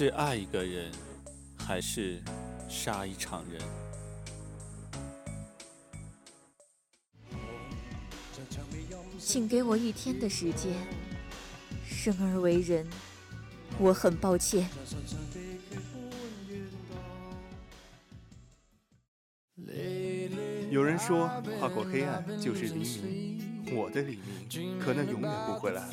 是爱一个人，还是杀一场人？请给我一天的时间。生而为人，我很抱歉。有人说，跨过黑暗就是黎明。我的黎明，可能永远不会来了。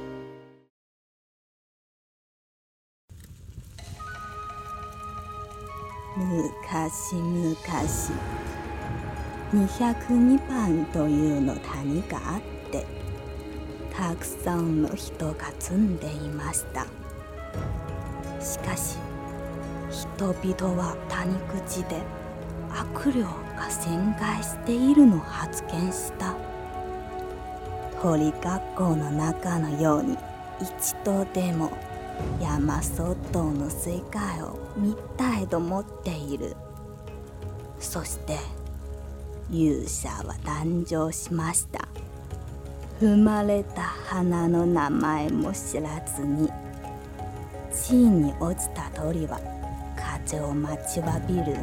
昔昔。202番というの谷があってたくさんの人が住んでいましたしかし人々は谷口で悪霊が旋回しているの発見した鳥学校の中のように一度でも山外の世界を見たいと思っているそして勇者は誕生しました生まれた花の名前も知らずに地に落ちた鳥は風を待ちわびる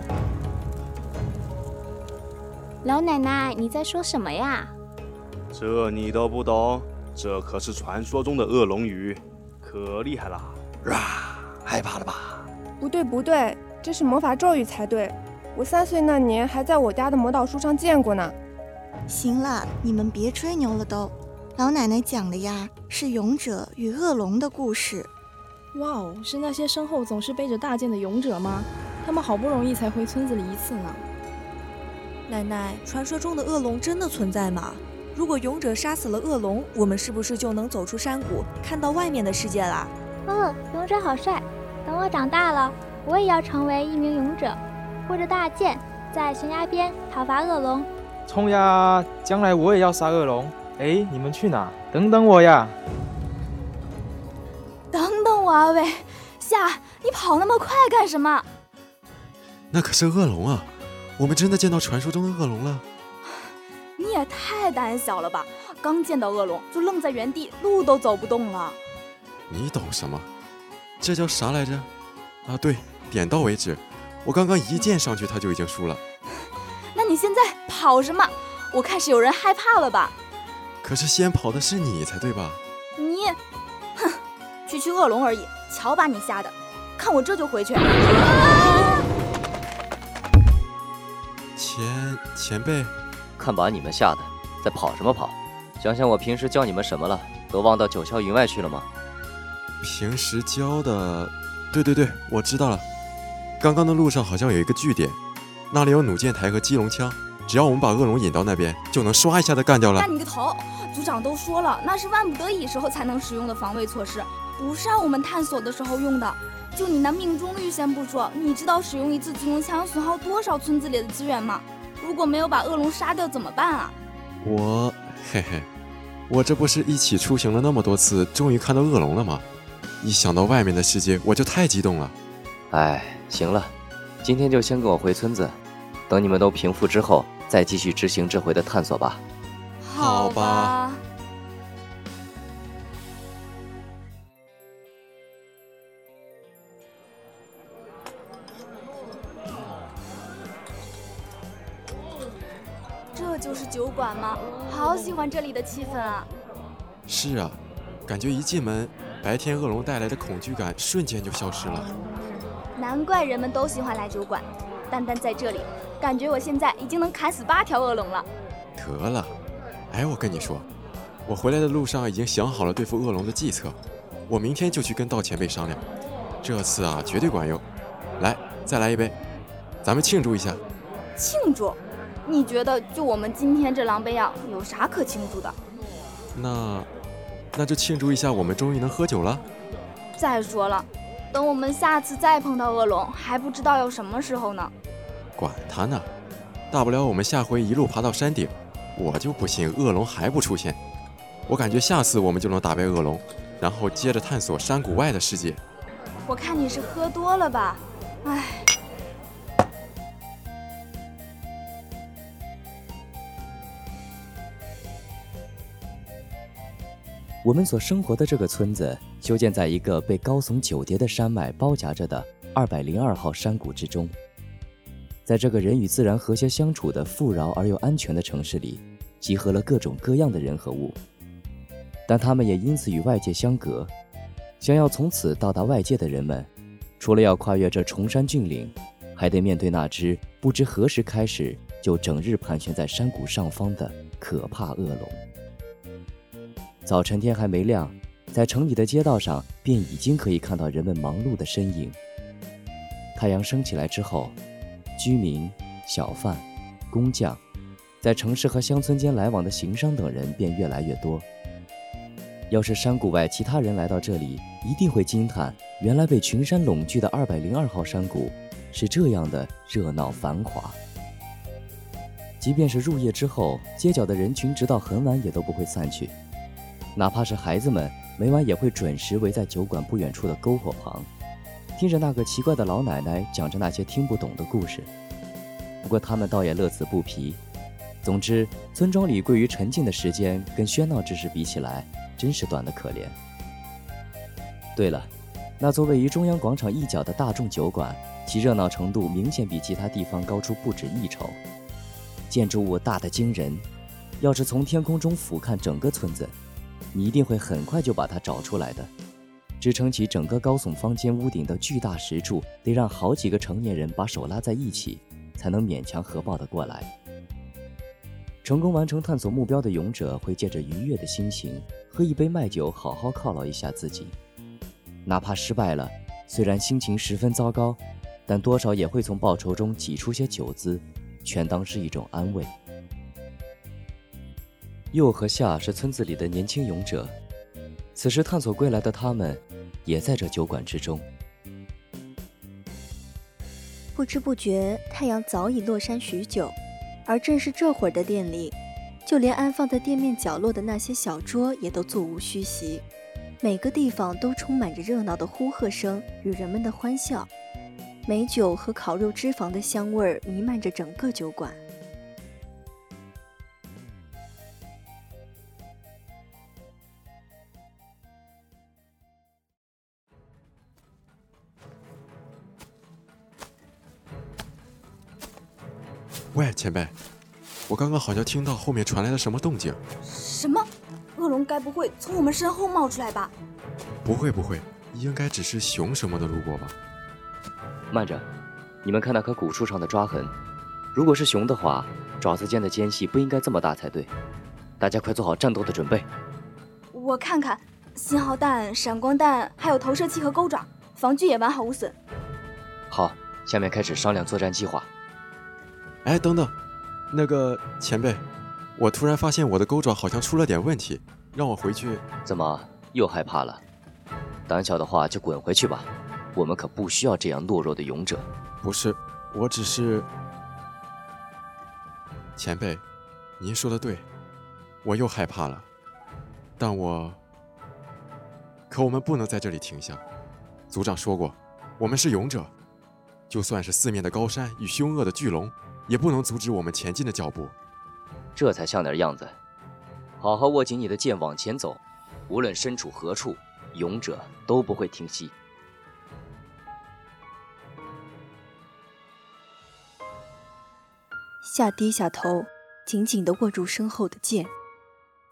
老奶奶，你在说什么呀？这你都不懂？这可是传说中的恶龙语，可厉害了！啊，害怕了吧？不对不对，这是魔法咒语才对。我三岁那年还在我家的魔导书上见过呢。行了，你们别吹牛了都。老奶奶讲的呀，是勇者与恶龙的故事。哇哦，是那些身后总是背着大剑的勇者吗？他们好不容易才回村子里一次呢。奶奶，传说中的恶龙真的存在吗？如果勇者杀死了恶龙，我们是不是就能走出山谷，看到外面的世界啦？嗯，勇者好帅！等我长大了，我也要成为一名勇者。握着大剑，在悬崖边讨伐恶龙。冲呀！将来我也要杀恶龙。哎，你们去哪？等等我呀！等等我啊，喂，夏，你跑那么快干什么？那可是恶龙啊！我们真的见到传说中的恶龙了。你也太胆小了吧！刚见到恶龙就愣在原地，路都走不动了。你懂什么？这叫啥来着？啊，对，点到为止。我刚刚一剑上去，他就已经输了。那你现在跑什么？我看是有人害怕了吧？可是先跑的是你才对吧？你，哼，区区恶龙而已，瞧把你吓的！看我这就回去。前前辈，看把你们吓的，在跑什么跑？想想我平时教你们什么了，都忘到九霄云外去了吗？平时教的，对对对，我知道了。刚刚的路上好像有一个据点，那里有弩箭台和机龙枪，只要我们把恶龙引到那边，就能唰一下的干掉了。干你个头！组长都说了，那是万不得已时候才能使用的防卫措施，不是让我们探索的时候用的。就你那命中率先不说，你知道使用一次机龙枪损耗多少村子里的资源吗？如果没有把恶龙杀掉怎么办啊？我嘿嘿，我这不是一起出行了那么多次，终于看到恶龙了吗？一想到外面的世界，我就太激动了。哎。行了，今天就先跟我回村子，等你们都平复之后，再继续执行这回的探索吧。好吧。这就是酒馆吗？好喜欢这里的气氛啊！是啊，感觉一进门，白天恶龙带来的恐惧感瞬间就消失了。难怪人们都喜欢来酒馆。单单在这里，感觉我现在已经能砍死八条恶龙了。得了，哎，我跟你说，我回来的路上已经想好了对付恶龙的计策，我明天就去跟道前辈商量，这次啊绝对管用。来，再来一杯，咱们庆祝一下。庆祝？你觉得就我们今天这狼狈样，有啥可庆祝的？那，那就庆祝一下，我们终于能喝酒了。再说了，等我们下次再碰到恶龙，还不知道要什么时候呢。管他呢，大不了我们下回一路爬到山顶，我就不信恶龙还不出现。我感觉下次我们就能打败恶龙，然后接着探索山谷外的世界。我看你是喝多了吧？唉。我们所生活的这个村子，修建在一个被高耸九叠的山脉包夹着的二百零二号山谷之中。在这个人与自然和谐相处的富饶而又安全的城市里，集合了各种各样的人和物，但他们也因此与外界相隔。想要从此到达外界的人们，除了要跨越这崇山峻岭，还得面对那只不知何时开始就整日盘旋在山谷上方的可怕恶龙。早晨天还没亮，在城里的街道上便已经可以看到人们忙碌的身影。太阳升起来之后，居民、小贩、工匠，在城市和乡村间来往的行商等人便越来越多。要是山谷外其他人来到这里，一定会惊叹：原来被群山拢聚的二百零二号山谷是这样的热闹繁华。即便是入夜之后，街角的人群直到很晚也都不会散去。哪怕是孩子们，每晚也会准时围在酒馆不远处的篝火旁，听着那个奇怪的老奶奶讲着那些听不懂的故事。不过他们倒也乐此不疲。总之，村庄里归于沉静的时间，跟喧闹之时比起来，真是短得可怜。对了，那座位于中央广场一角的大众酒馆，其热闹程度明显比其他地方高出不止一筹。建筑物大得惊人，要是从天空中俯瞰整个村子。你一定会很快就把它找出来的。支撑起整个高耸方尖屋顶的巨大石柱，得让好几个成年人把手拉在一起，才能勉强合抱得过来。成功完成探索目标的勇者会借着愉悦的心情，喝一杯麦酒，好好犒劳一下自己。哪怕失败了，虽然心情十分糟糕，但多少也会从报酬中挤出些酒资，全当是一种安慰。右和夏是村子里的年轻勇者，此时探索归来的他们，也在这酒馆之中。不知不觉，太阳早已落山许久，而正是这会儿的店里，就连安放在店面角落的那些小桌也都座无虚席，每个地方都充满着热闹的呼喝声与人们的欢笑，美酒和烤肉脂肪的香味儿弥漫着整个酒馆。前辈，我刚刚好像听到后面传来了什么动静。什么？恶龙该不会从我们身后冒出来吧？不会不会，应该只是熊什么的路过吧。慢着，你们看那棵古树上的抓痕，如果是熊的话，爪子间的间隙不应该这么大才对。大家快做好战斗的准备。我看看，信号弹、闪光弹，还有投射器和钩爪，防具也完好无损。好，下面开始商量作战计划。哎，等等，那个前辈，我突然发现我的钩爪好像出了点问题，让我回去。怎么又害怕了？胆小的话就滚回去吧，我们可不需要这样懦弱的勇者。不是，我只是……前辈，您说的对，我又害怕了，但我……可我们不能在这里停下。族长说过，我们是勇者，就算是四面的高山与凶恶的巨龙。也不能阻止我们前进的脚步，这才像点样子。好好握紧你的剑，往前走。无论身处何处，勇者都不会停息。夏低下头，紧紧地握住身后的剑。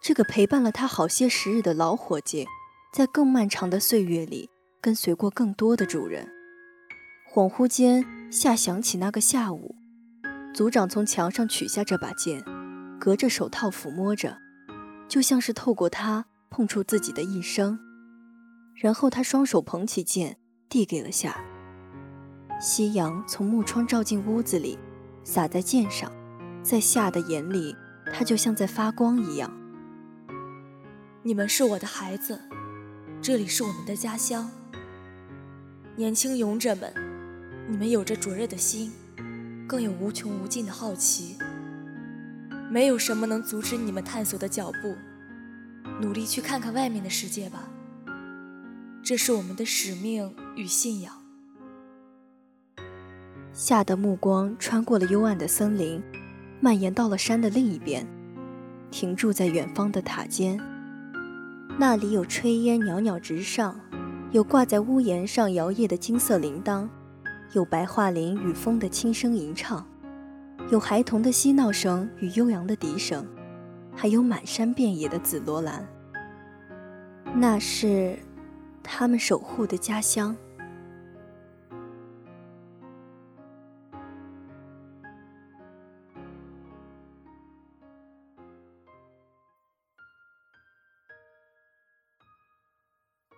这个陪伴了他好些时日的老伙计，在更漫长的岁月里跟随过更多的主人。恍惚间，夏想起那个下午，族长从墙上取下这把剑，隔着手套抚摸着，就像是透过它碰触自己的一生。然后他双手捧起剑，递给了夏。夕阳从木窗照进屋子里，洒在剑上，在夏的眼里，他就像在发光一样。你们是我的孩子，这里是我们的家乡。年轻勇者们，你们有着灼热的心，更有无穷无尽的好奇。没有什么能阻止你们探索的脚步，努力去看看外面的世界吧。这是我们的使命与信仰。夏的目光穿过了幽暗的森林，蔓延到了山的另一边，停住在远方的塔尖。那里有炊烟袅袅直上，有挂在屋檐上摇曳的金色铃铛，有白桦林与风的轻声吟唱，有孩童的嬉闹声与悠扬的笛声，还有满山遍野的紫罗兰。那是他们守护的家乡。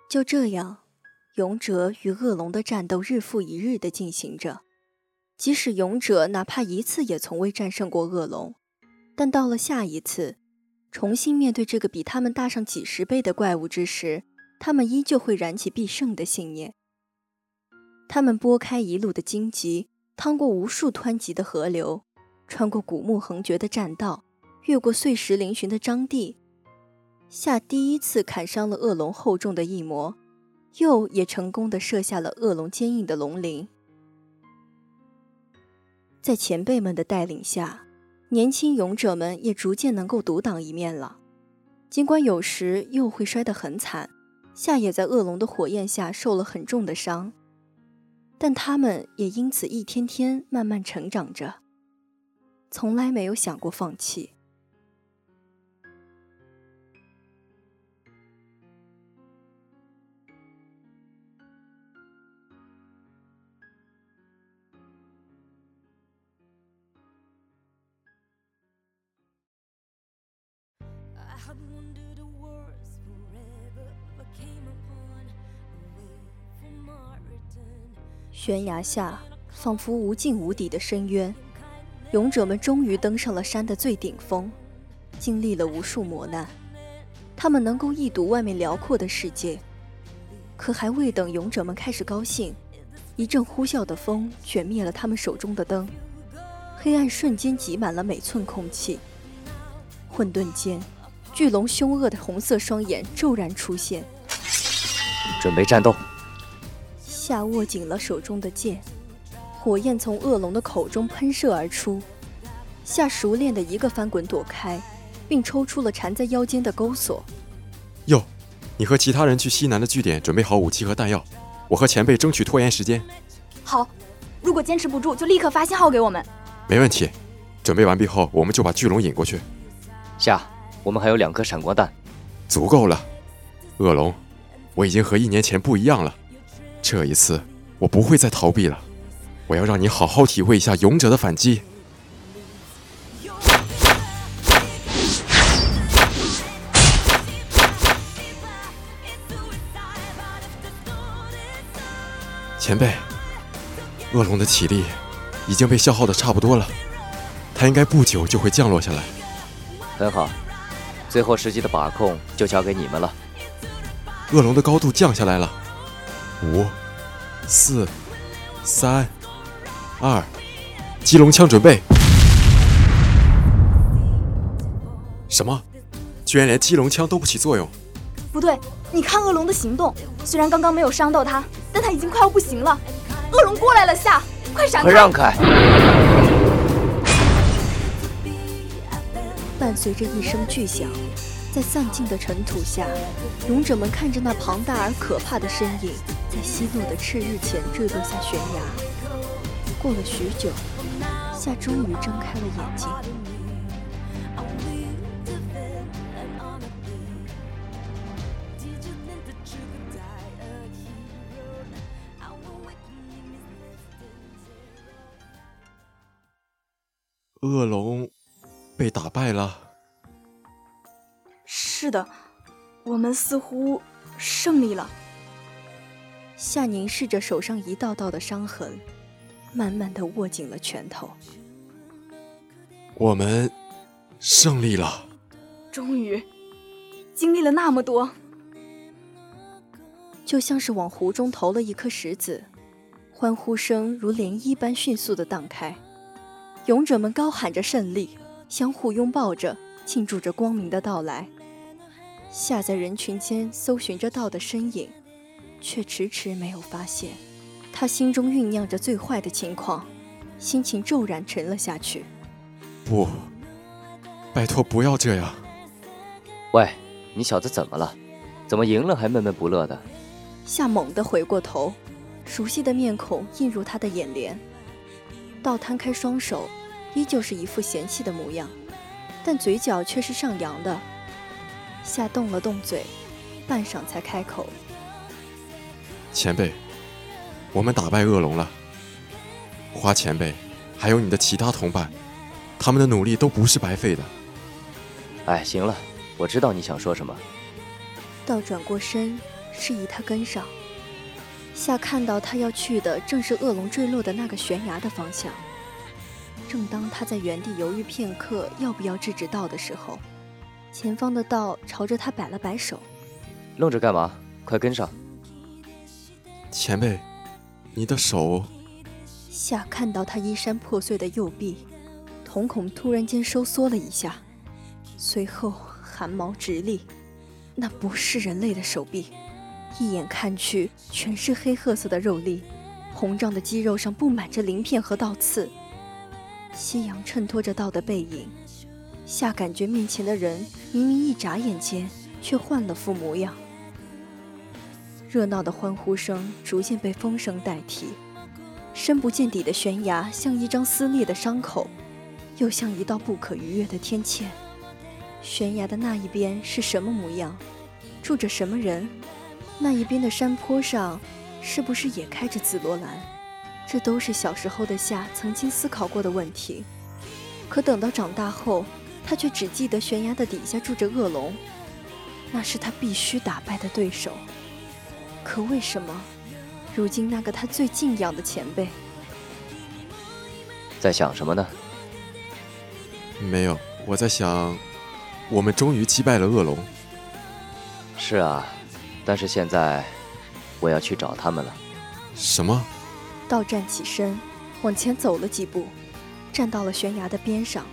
就这样，勇者与恶龙的战斗日复一日的进行着。即使勇者哪怕一次也从未战胜过恶龙，但到了下一次，重新面对这个比他们大上几十倍的怪物之时，他们依旧会燃起必胜的信念。他们拨开一路的荆棘，趟过无数湍急的河流，穿过古木横绝的栈道，越过碎石嶙峋的张地。下第一次砍伤了恶龙厚重的翼膜，鼬也成功的射下了恶龙坚硬的龙鳞。在前辈们的带领下，年轻勇者们也逐渐能够独当一面了。尽管有时鼬会摔得很惨，夏也在恶龙的火焰下受了很重的伤，但他们也因此一天天慢慢成长着，从来没有想过放弃。悬崖下仿佛无尽无底的深渊，勇者们终于登上了山的最顶峰，经历了无数磨难，他们能够一睹外面辽阔的世界。可还未等勇者们开始高兴，一阵呼啸的风卷灭了他们手中的灯，黑暗瞬间挤满了每寸空气。混沌间，巨龙凶恶的红色双眼骤然出现，准备战斗。夏握紧了手中的剑，火焰从恶龙的口中喷射而出。夏熟练的一个翻滚躲开，并抽出了缠在腰间的钩索。哟，你和其他人去西南的据点准备好武器和弹药，我和前辈争取拖延时间。好，如果坚持不住，就立刻发信号给我们。没问题，准备完毕后，我们就把巨龙引过去。夏，我们还有两颗闪光弹，足够了。恶龙，我已经和一年前不一样了。这一次，我不会再逃避了。我要让你好好体会一下勇者的反击。前辈，恶龙的体力已经被消耗的差不多了，它应该不久就会降落下来。很好，最后时机的把控就交给你们了。恶龙的高度降下来了。五、四、三、二，击龙枪准备！什么？居然连击龙枪都不起作用？不对，你看恶龙的行动，虽然刚刚没有伤到它，但它已经快要不行了。恶龙过来了，夏，快闪开！快让开！伴随着一声巨响。在散尽的尘土下，勇者们看着那庞大而可怕的身影，在希诺的赤日前坠落下悬崖。过了许久夏终于睁开了眼睛。恶龙被打败了。是的，我们似乎胜利了。夏凝视着手上一道道的伤痕，慢慢的握紧了拳头。我们胜利了。终于，经历了那么多，就像是往湖中投了一颗石子，欢呼声如涟漪般迅速的荡开，勇者们高喊着胜利，相互拥抱着，庆祝着光明的到来。夏在人群间搜寻着道的身影。却迟迟没有发现，他心中酝酿着最坏的情况，心情骤然沉了下去。不，拜托不要这样！喂，你小子怎么了？怎么赢了还闷闷不乐的？夏猛地回过头，熟悉的面孔映入他的眼帘。道摊开双手，依旧是一副嫌弃的模样，但嘴角却是上扬的。夏动了动嘴，半晌才开口。前辈，我们打败恶龙了。花前辈，还有你的其他同伴，他们的努力都不是白费的。哎，行了，我知道你想说什么。道转过身，示意他跟上。夏看到他要去的正是恶龙坠落的那个悬崖的方向。正当他在原地犹豫片刻要不要制止道的时候，前方的道朝着他摆了摆手：“愣着干嘛？快跟上！”前辈，你的手。夏看到他衣衫破碎的右臂，瞳孔突然间收缩了一下，随后汗毛直立。那不是人类的手臂，一眼看去全是黑褐色的肉粒，膨胀的肌肉上布满着鳞片和倒刺。夕阳衬托着道的背影，夏感觉面前的人明明一眨眼间却换了副模样。热闹的欢呼声逐渐被风声代替，深不见底的悬崖像一张撕裂的伤口，又像一道不可逾越的天堑。悬崖的那一边是什么模样？住着什么人？那一边的山坡上是不是也开着紫罗兰？这都是小时候的夏曾经思考过的问题。可等到长大后，他却只记得悬崖的底下住着恶龙，那是他必须打败的对手。可为什么，如今那个他最敬仰的前辈，在想什么呢？没有，我在想，我们终于击败了恶龙。是啊，但是现在我要去找他们了。什么？道站起身，往前走了几步，站到了悬崖的边上。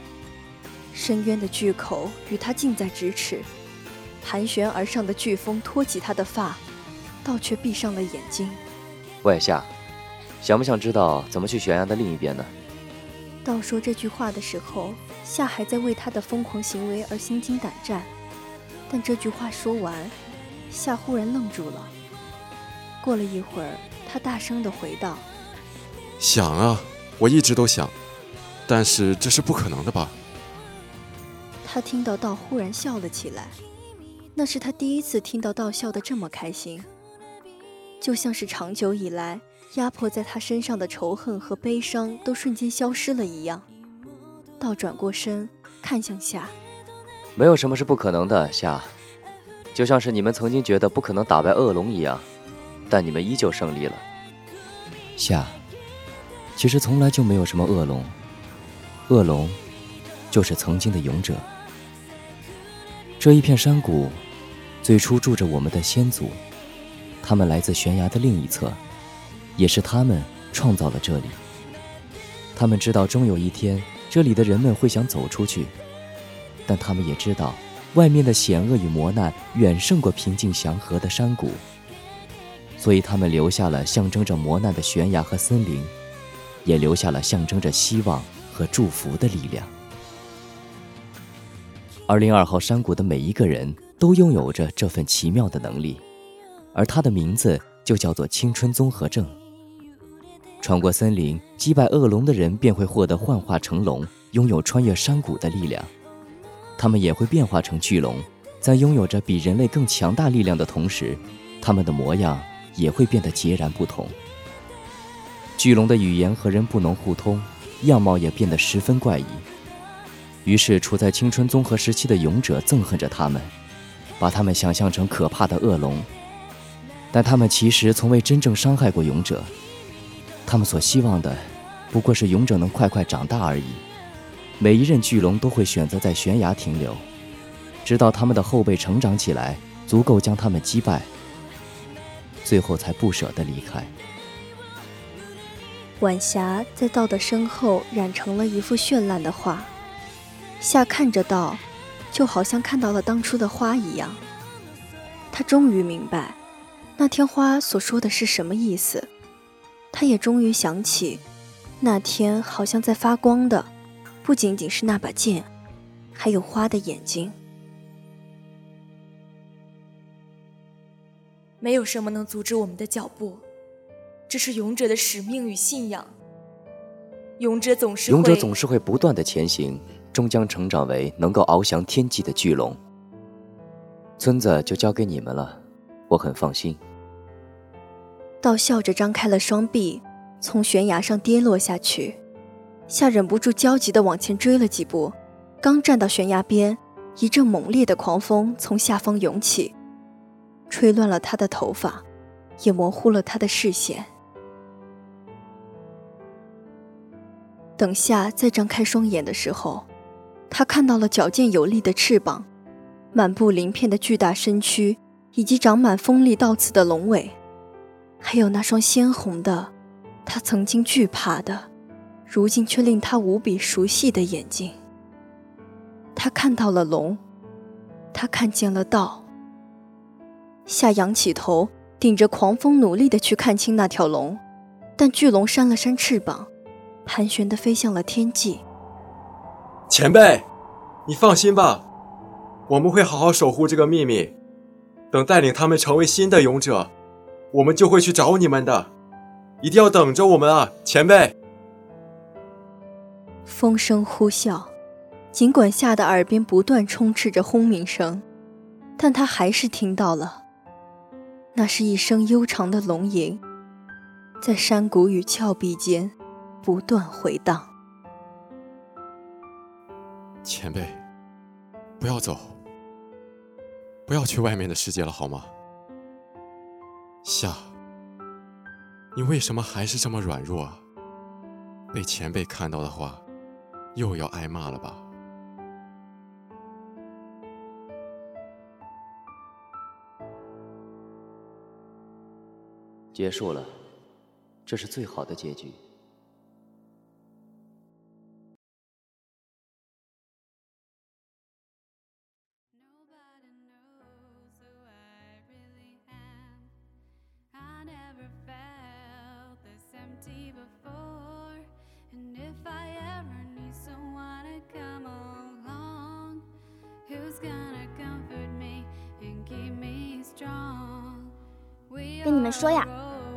深渊的巨口与他近在咫尺，盘旋而上的飓风托起他的发。道却闭上了眼睛。喂，夏，想不想知道怎么去悬崖的另一边呢？道说这句话的时候，夏还在为他的疯狂行为而心惊胆战。但这句话说完，夏忽然愣住了。过了一会儿，他大声地回道：“想啊，我一直都想，但是这是不可能的吧？”他听到道忽然笑了起来，那是他第一次听到道笑得这么开心。就像是长久以来压迫在他身上的仇恨和悲伤都瞬间消失了一样。倒转过身看向夏，没有什么是不可能的，夏。就像是你们曾经觉得不可能打败恶龙一样，但你们依旧胜利了。夏，其实从来就没有什么恶龙，恶龙就是曾经的勇者。这一片山谷，最初住着我们的先祖。他们来自悬崖的另一侧，也是他们创造了这里。他们知道终有一天，这里的人们会想走出去，但他们也知道，外面的险恶与磨难远胜过平静祥和的山谷。所以，他们留下了象征着磨难的悬崖和森林，也留下了象征着希望和祝福的力量。二零二号山谷的每一个人都拥有着这份奇妙的能力。而他的名字就叫做青春综合症。穿过森林，击败恶龙的人便会获得幻化成龙，拥有穿越山谷的力量。他们也会变化成巨龙，在拥有着比人类更强大力量的同时，他们的模样也会变得截然不同。巨龙的语言和人不能互通，样貌也变得十分怪异。于是，处在青春综合时期的勇者憎恨着他们，把他们想象成可怕的恶龙。但他们其实从未真正伤害过勇者，他们所希望的，不过是勇者能快快长大而已。每一任巨龙都会选择在悬崖停留，直到他们的后辈成长起来，足够将他们击败，最后才不舍得离开。晚霞在道的身后染成了一幅绚烂的画，夏看着道，就好像看到了当初的花一样。他终于明白，那天花所说的是什么意思。他也终于想起，那天好像在发光的。不仅仅是那把剑，还有花的眼睛。没有什么能阻止我们的脚步，这是勇者的使命与信仰。勇者总是勇者总是会不断的前行，终将成长为能够翱翔天际的巨龙。村子就交给你们了，我很放心。道笑着张开了双臂，从悬崖上跌落下去。夏忍不住焦急地往前追了几步，刚站到悬崖边，一阵猛烈的狂风从下方涌起，吹乱了他的头发，也模糊了他的视线。等夏再张开双眼的时候，他看到了矫健有力的翅膀，满布鳞片的巨大身躯，以及长满锋利倒刺的龙尾，还有那双鲜红的，他曾经惧怕的。如今却令他无比熟悉的眼睛。他看到了龙，他看见了道。夏仰起头，顶着狂风，努力的去看清那条龙，但巨龙扇了扇翅膀，盘旋的飞向了天际。前辈，你放心吧，我们会好好守护这个秘密。等带领他们成为新的勇者，我们就会去找你们的，一定要等着我们啊，前辈。风声呼啸，尽管吓得耳边不断充斥着轰鸣声，但他还是听到了。那是一声悠长的龙吟，在山谷与峭壁间不断回荡。前辈，不要走，不要去外面的世界了，好吗？夏，你为什么还是这么软弱啊？被前辈看到的话。又要挨骂了吧？结束了，这是最好的结局。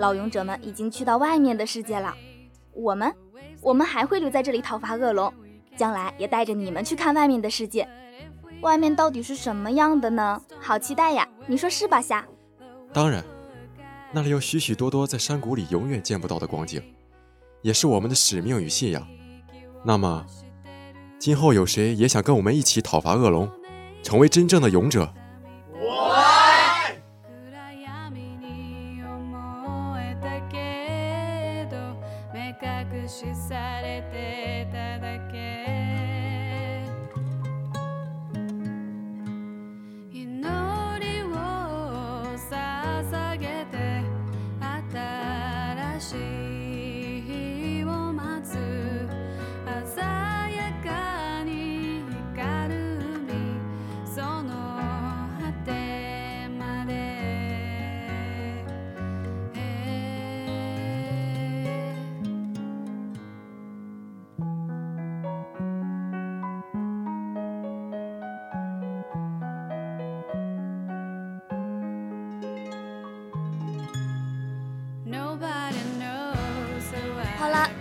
老勇者们已经去到外面的世界了。我们，我们还会留在这里讨伐恶龙，将来也带着你们去看外面的世界。外面到底是什么样的呢？好期待呀！你说是吧，夏？当然，那里有许许多多在山谷里永远见不到的光景，也是我们的使命与信仰。那么，今后有谁也想跟我们一起讨伐恶龙？成为真正的勇者。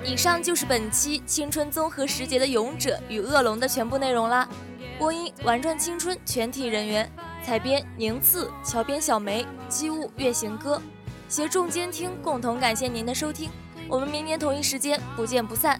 以上就是本期青春综合时节的勇者与恶龙的全部内容啦。播音：玩转青春全体人员，采编：宁次，桥边：小梅，机务：月行歌，协众监听，共同感谢您的收听。我们明年同一时间不见不散。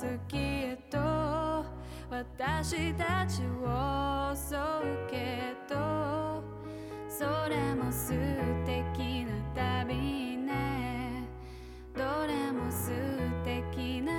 月へと私たちを襲うけどそれも素敵な旅ね。どれも素敵な